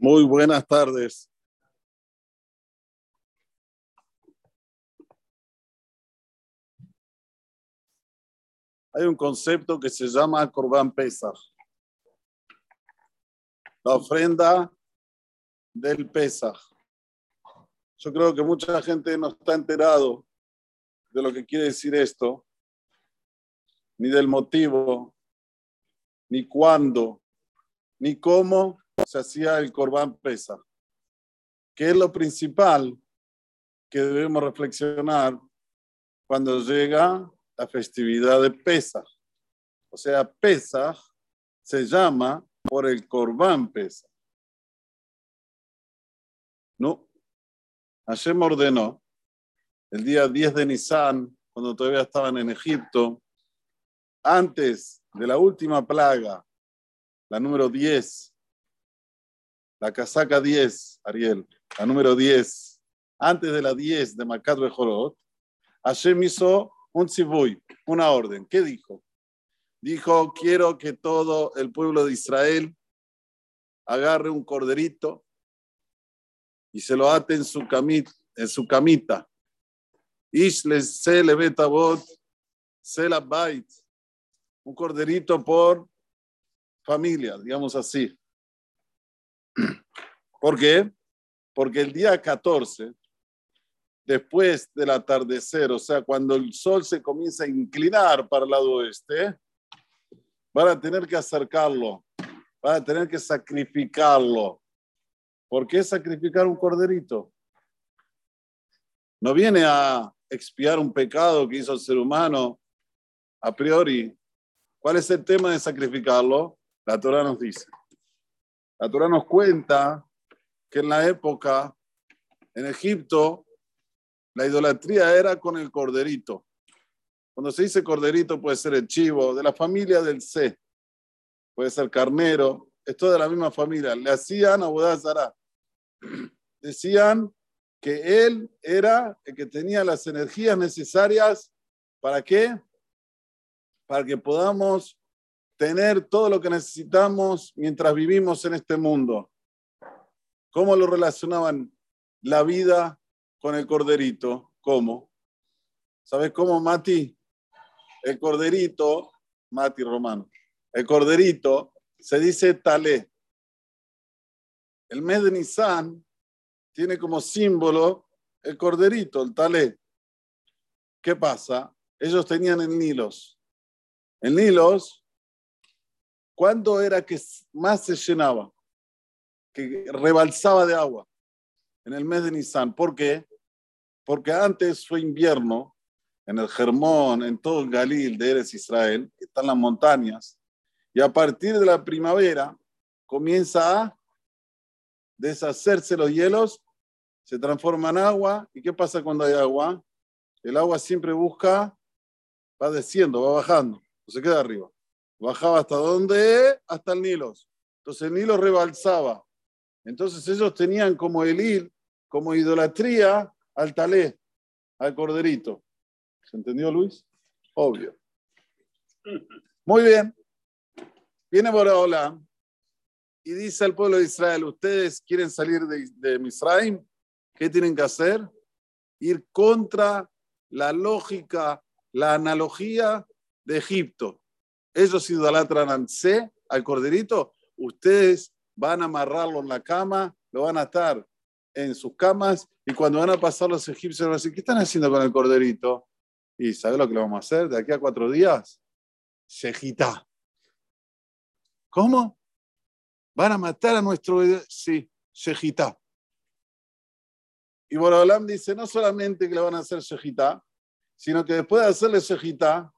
Muy buenas tardes. Hay un concepto que se llama Corban Pesach. La ofrenda del Pesach. Yo creo que mucha gente no está enterado de lo que quiere decir esto, ni del motivo, ni cuándo, ni cómo se hacía el Corban Pesach. ¿Qué es lo principal que debemos reflexionar cuando llega la festividad de Pesach? O sea, Pesach se llama por el Corban Pesach. No, Hashem ordenó el día 10 de Nisan, cuando todavía estaban en Egipto, antes de la última plaga, la número 10, la casaca 10, Ariel, la número 10, antes de la 10 de Makat Bejorot, Hashem hizo un tzibuy, una orden. ¿Qué dijo? Dijo, quiero que todo el pueblo de Israel agarre un corderito y se lo ate en su camita. En su camita. se le betabot, se la. Un corderito por familia, digamos así. ¿Por qué? Porque el día 14, después del atardecer, o sea, cuando el sol se comienza a inclinar para el lado oeste, van a tener que acercarlo, van a tener que sacrificarlo. ¿Por qué sacrificar un corderito? No viene a expiar un pecado que hizo el ser humano a priori. ¿Cuál es el tema de sacrificarlo? La Torah nos dice. La Torah nos cuenta que en la época, en Egipto, la idolatría era con el corderito. Cuando se dice corderito puede ser el chivo, de la familia del C, puede ser carnero, es toda de la misma familia. Le hacían a Zara. Decían que él era el que tenía las energías necesarias para qué? Para que podamos tener todo lo que necesitamos mientras vivimos en este mundo. ¿Cómo lo relacionaban la vida con el corderito? ¿Cómo? ¿Sabes cómo, Mati? El corderito, Mati Romano, el corderito se dice talé. El mes de Nisan tiene como símbolo el corderito, el talé. ¿Qué pasa? Ellos tenían el Nilos. El Nilos, ¿cuándo era que más se llenaba? que rebalsaba de agua en el mes de Nisan. ¿Por qué? Porque antes fue invierno en el Germón, en todo el Galil de Eres Israel, que están las montañas, y a partir de la primavera comienza a deshacerse los hielos, se transforma en agua, ¿y qué pasa cuando hay agua? El agua siempre busca, va desciendo, va bajando, no se queda arriba. Bajaba hasta dónde? Hasta el Nilo. Entonces el Nilo rebalsaba entonces ellos tenían como elil, como idolatría al talé, al corderito. ¿Se entendió, Luis? Obvio. Muy bien. Viene Borahola y dice al pueblo de Israel, ustedes quieren salir de, de Misraim, ¿qué tienen que hacer? Ir contra la lógica, la analogía de Egipto. Ellos idolatran al C, al corderito, ustedes van a amarrarlo en la cama, lo van a estar en sus camas y cuando van a pasar los egipcios van a decir, ¿qué están haciendo con el corderito? Y ¿sabes lo que le vamos a hacer? De aquí a cuatro días, Shejita. ¿Cómo? Van a matar a nuestro... Sí, Shejita. Y Borolam dice, no solamente que le van a hacer Shejita, sino que después de hacerle Shejita,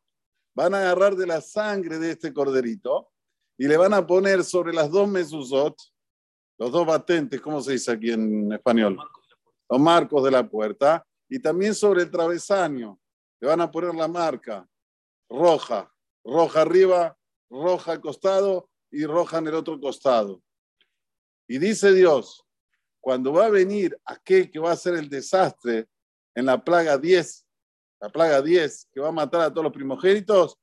van a agarrar de la sangre de este corderito y le van a poner sobre las dos mesuzot, los dos batentes, ¿cómo se dice aquí en español? Los marcos de la puerta, y también sobre el travesaño. Le van a poner la marca roja, roja arriba, roja al costado y roja en el otro costado. Y dice Dios, cuando va a venir aquel que va a hacer el desastre en la plaga 10, la plaga 10, que va a matar a todos los primogénitos,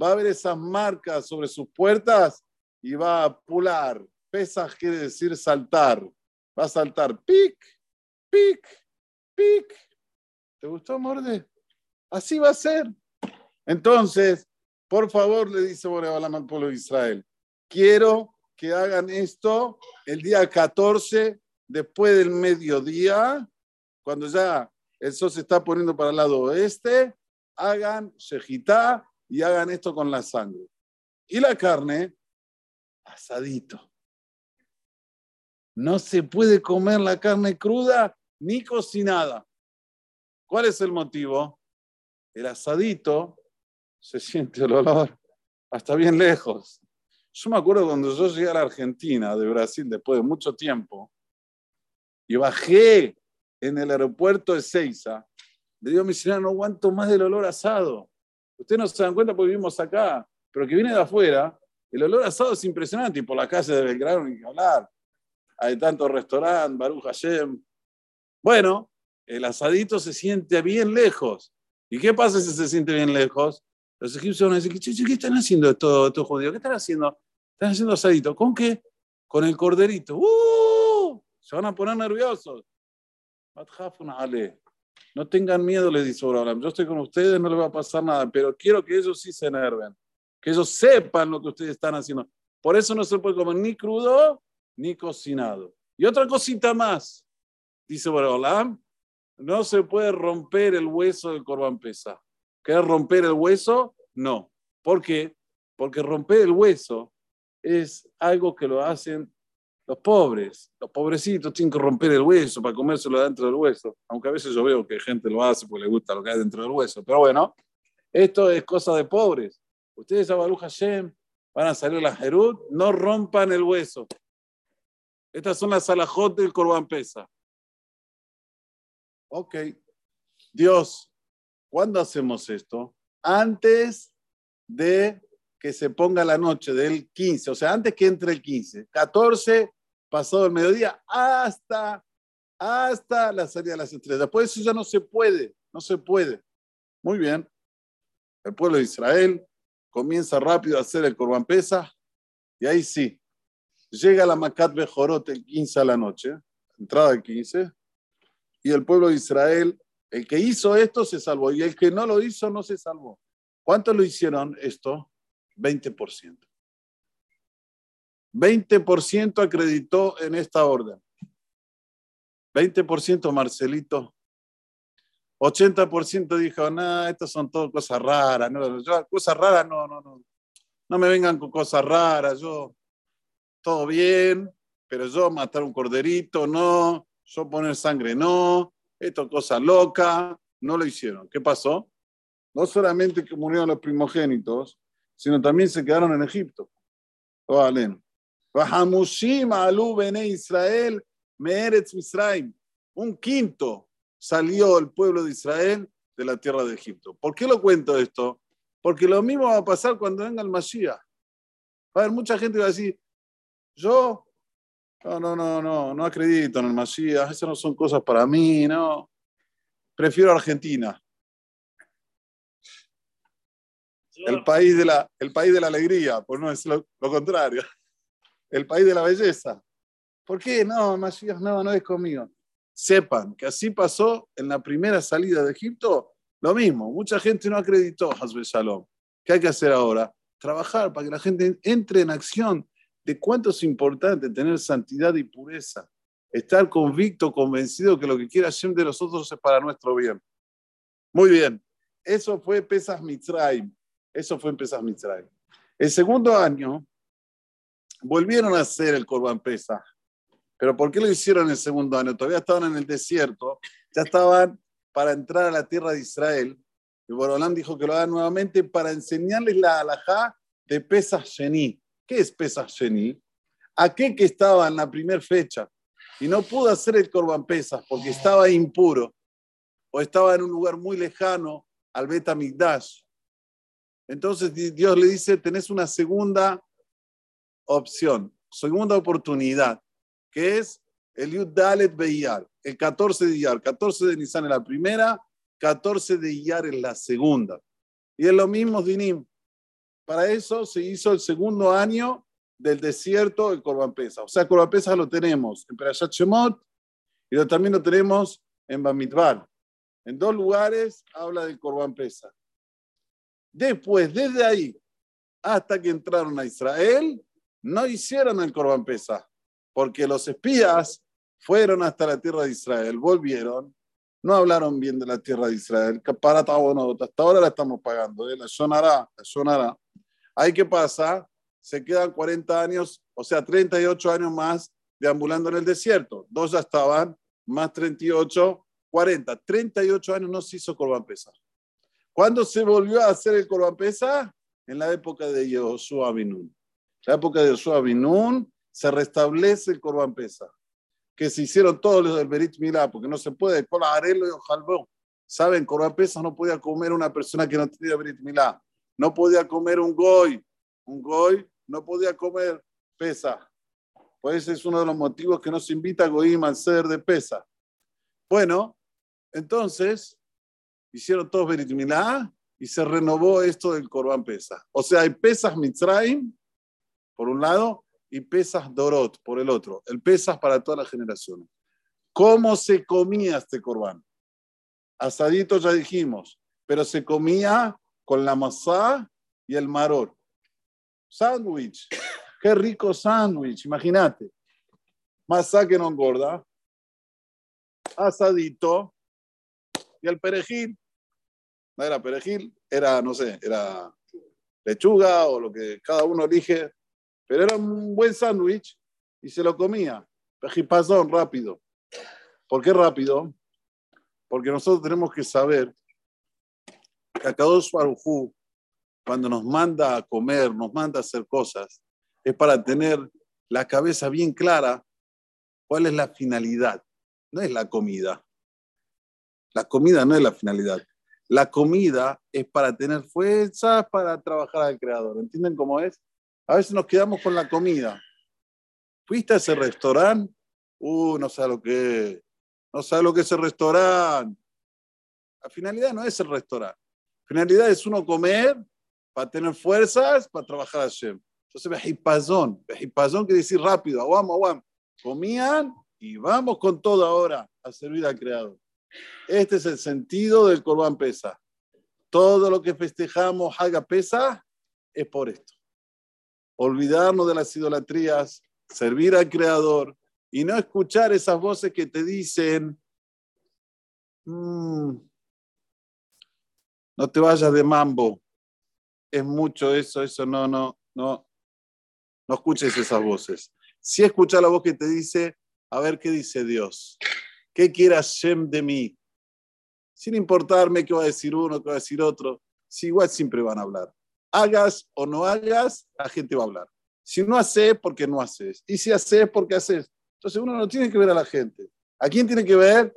va a haber esas marcas sobre sus puertas y va a pular, Pesaj quiere decir saltar. Va a saltar pic, pic, pic. ¿Te gustó, Morde? Así va a ser. Entonces, por favor, le dice Borebalam al pueblo de Israel, quiero que hagan esto el día 14, después del mediodía, cuando ya el sol se está poniendo para el lado oeste, hagan shejitá y hagan esto con la sangre. Y la carne, asadito. No se puede comer la carne cruda ni cocinada. ¿Cuál es el motivo? El asadito se siente el olor hasta bien lejos. Yo me acuerdo cuando yo llegué a la Argentina, de Brasil, después de mucho tiempo, y bajé en el aeropuerto de Ceiza, le digo a mi señora, no aguanto más del olor asado. Ustedes no se dan cuenta porque vivimos acá, pero que viene de afuera, el olor asado es impresionante, y por la calle de Belgrano ni que hablar. Hay tantos restaurantes, Baruch Hashem. Bueno, el asadito se siente bien lejos. ¿Y qué pasa si se siente bien lejos? Los egipcios van a decir, ¿qué, están haciendo estos, judíos? ¿Qué están haciendo? Están haciendo asadito. ¿Con qué? Con el corderito. ¡Uh! Se van a poner nerviosos. No tengan miedo, les dice Abraham. Yo estoy con ustedes, no les va a pasar nada, pero quiero que ellos sí se enerven, que ellos sepan lo que ustedes están haciendo. Por eso no se puede comer ni crudo ni cocinado. Y otra cosita más, dice Abraham, no se puede romper el hueso del corbán pesa. ¿Querés romper el hueso? No. ¿Por qué? Porque romper el hueso es algo que lo hacen los pobres. Los pobrecitos tienen que romper el hueso para comérselo dentro del hueso. Aunque a veces yo veo que gente lo hace porque le gusta lo que hay dentro del hueso. Pero bueno, esto es cosa de pobres. Ustedes a Baruch Hashem van a salir a la Jerut, no rompan el hueso. Estas son las alajot del Corban Pesa. Ok. Dios, ¿Cuándo hacemos esto? Antes de que se ponga la noche del 15, o sea, antes que entre el 15, 14, pasado el mediodía, hasta, hasta la salida de las estrellas. Después eso ya no se puede, no se puede. Muy bien. El pueblo de Israel comienza rápido a hacer el Corban Pesa y ahí sí, llega la Macat Bejorot el 15 a la noche, entrada del 15, y el pueblo de Israel el que hizo esto se salvó y el que no lo hizo no se salvó. ¿Cuánto lo hicieron esto? 20%. 20% acreditó en esta orden. 20% Marcelito. 80% dijo, no, estas son todas cosas raras. No, cosas raras, no, no, no. No me vengan con cosas raras. Yo, todo bien, pero yo matar un corderito, no. Yo poner sangre, no esto cosa loca, no lo hicieron. ¿Qué pasó? No solamente que murieron los primogénitos, sino también se quedaron en Egipto. Israel, Un quinto salió el pueblo de Israel de la tierra de Egipto. ¿Por qué lo cuento esto? Porque lo mismo va a pasar cuando venga el Mashiach. Va a haber mucha gente que va a decir, yo no, no, no, no, no acredito en el Masías, esas no son cosas para mí, no. Prefiero Argentina. El país de la, el país de la alegría, por no decir lo, contrario. El país de la belleza. ¿Por qué? No, Masías, no, no es conmigo. Sepan que así pasó en la primera salida de Egipto, lo mismo. Mucha gente no acreditó, Hasbe Shalom. ¿Qué hay que hacer ahora? Trabajar para que la gente entre en acción de cuánto es importante tener santidad y pureza, estar convicto, convencido que lo que quiere hacer de nosotros es para nuestro bien. Muy bien, eso fue Pesas Mitzrayim, eso fue en Pesas Mitzrayim. El segundo año volvieron a hacer el Corban Pesach. Pero ¿por qué lo hicieron el segundo año? Todavía estaban en el desierto, ya estaban para entrar a la tierra de Israel. Y Borolán dijo que lo hagan nuevamente para enseñarles la alajá de Pesach Sheni. ¿Qué es Pesach Sheni? Aquel que estaba en la primera fecha y no pudo hacer el Corban Pesach porque estaba impuro o estaba en un lugar muy lejano al Beta Migdash. Entonces Dios le dice, tenés una segunda opción, segunda oportunidad, que es el Yud Dalet Beiyar, el 14 de Iyar, 14 de Nisan en la primera, 14 de Iyar en la segunda. Y es lo mismo Dinim, para eso se hizo el segundo año del desierto el Corban Pesa. O sea, Corban Pesa lo tenemos en Perashat Shemot y lo, también lo tenemos en Bamidbar. En dos lugares habla del Corban Pesa. Después, desde ahí hasta que entraron a Israel, no hicieron el Corban Pesa, porque los espías fueron hasta la tierra de Israel, volvieron, no hablaron bien de la tierra de Israel, para hasta ahora la estamos pagando, ¿eh? la sonará, la sonará. Ahí qué pasa, se quedan 40 años, o sea, 38 años más deambulando en el desierto. Dos ya estaban, más 38, 40. 38 años no se hizo Corban Pesa. ¿Cuándo se volvió a hacer el Corban Pesa? En la época de Yoshua Binun. La época de Yoshua Binun se restablece el Corban Pesa. Que se hicieron todos los del Berit Milá, porque no se puede. Arelo y Saben, Corban Pesa no podía comer una persona que no tenía Berit Milá. No podía comer un Goy. Un Goy no podía comer pesa. Pues ese es uno de los motivos que nos invita a Goim al ser de pesa. Bueno, entonces hicieron todos Berit Milá y se renovó esto del Corban Pesa. O sea, hay pesas Mitzrayim, por un lado, y pesas Dorot, por el otro. El pesas para todas las generaciones. ¿Cómo se comía este Corban? Asadito ya dijimos, pero se comía con la masá y el maror. Sándwich. Qué rico sándwich, imagínate. Masá que no engorda. Asadito. Y el perejil. No era perejil, era, no sé, era lechuga o lo que cada uno elige. Pero era un buen sándwich y se lo comía. Pejipazón, rápido. ¿Por qué rápido? Porque nosotros tenemos que saber que a cada Barujú cuando nos manda a comer, nos manda a hacer cosas, es para tener la cabeza bien clara cuál es la finalidad. No es la comida. La comida no es la finalidad. La comida es para tener fuerza para trabajar al creador. ¿Entienden cómo es? A veces nos quedamos con la comida. ¿Fuiste a ese restaurante? Uh, no sabe lo que es. No sabe lo que es el restaurante. La finalidad no es el restaurante. La finalidad es uno comer para tener fuerzas para trabajar Hashem. Entonces, Behipazón, Behipazón quiere decir rápido, aguam, aguam. Comían y vamos con todo ahora a servir al Creador. Este es el sentido del Corban Pesa. Todo lo que festejamos, haga pesa, es por esto. Olvidarnos de las idolatrías, servir al Creador y no escuchar esas voces que te dicen, mm, no te vayas de mambo, es mucho eso, eso no, no, no, no escuches esas voces. Si escucha la voz que te dice, a ver qué dice Dios, qué quiere Hashem de mí, sin importarme qué va a decir uno, qué va a decir otro, si igual siempre van a hablar. Hagas o no hagas, la gente va a hablar. Si no haces, porque no haces. Y si haces, porque haces. Entonces uno no tiene que ver a la gente. ¿A quién tiene que ver?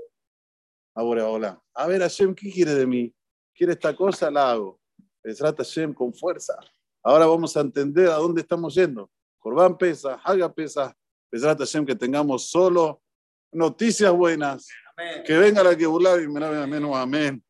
Ahora, hola. A ver, Hashem, ¿qué quiere de mí? ¿Quiere esta cosa? La hago. Besrat Hashem con fuerza. Ahora vamos a entender a dónde estamos yendo. Corban pesa, haga pesa. Besrat Hashem que tengamos solo noticias buenas. Que venga la que burlar y me amén. Amén.